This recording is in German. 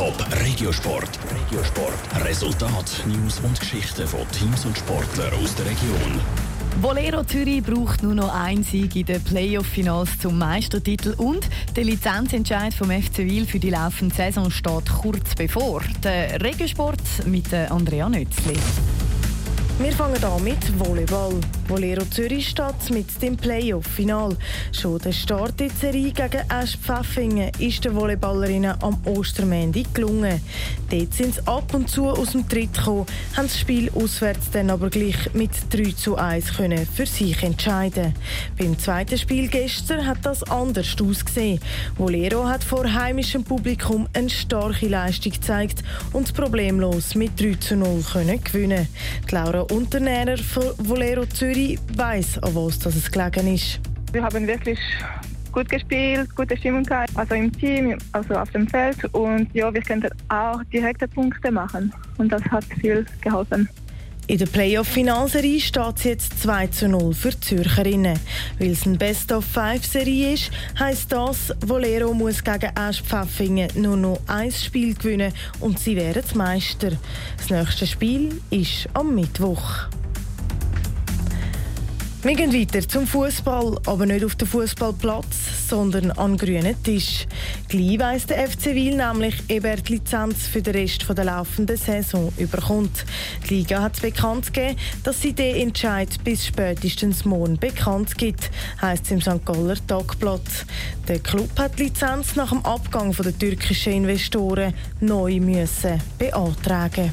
Top Regiosport. Regiosport. Resultat, News und Geschichten von Teams und Sportlern aus der Region. Bolero Zürich braucht nur noch einen Sieg in den Playoff-Finals zum Meistertitel und der Lizenzentscheid vom FC Wil für die laufende Saison steht kurz bevor. Der Regiosport mit Andrea Nützli. Wir fangen an mit Volleyball. Volero Zürich steht mit dem Playoff-Final. Schon der Start in die Serie gegen Asch Pfäffingen ist den Volleyballerinnen am Ostermäntig gelungen. Dort sind sie ab und zu aus dem Tritt gekommen, haben das Spiel auswärts dann aber gleich mit 3 zu 1 können für sich entscheiden. Beim zweiten Spiel gestern hat das anders ausgesehen. Volero hat vor heimischem Publikum eine starke Leistung gezeigt und problemlos mit 3 zu 0 können gewinnen. Die Laura Unternehmer von Volero Zürich weiß, an was es gelegen ist. Wir haben wirklich gut gespielt, gute Stimmung gehabt, also im Team, also auf dem Feld und ja, wir könnten auch direkte Punkte machen und das hat viel geholfen. In der Playoff-Finalserie steht es jetzt 2 zu 0 für die Zürcherinnen. Weil es eine Best-of-Five-Serie ist, heisst das, Volero muss gegen Asch Pfaffingen nur noch ein Spiel gewinnen und sie wären Meister. Das nächste Spiel ist am Mittwoch. Wir gehen weiter zum Fußball, aber nicht auf dem Fußballplatz, sondern an grünen Tisch. Gleich weiss der FC Wil nämlich, ob er die Lizenz für den Rest der laufenden Saison überkommt. Die Liga hat bekannt gegeben, dass sie den Entscheid bis spätestens morgen bekannt gibt, heisst es im St. Galler Tagblatt. Der Club hat die Lizenz nach dem Abgang der türkischen Investoren neu müssen beantragen.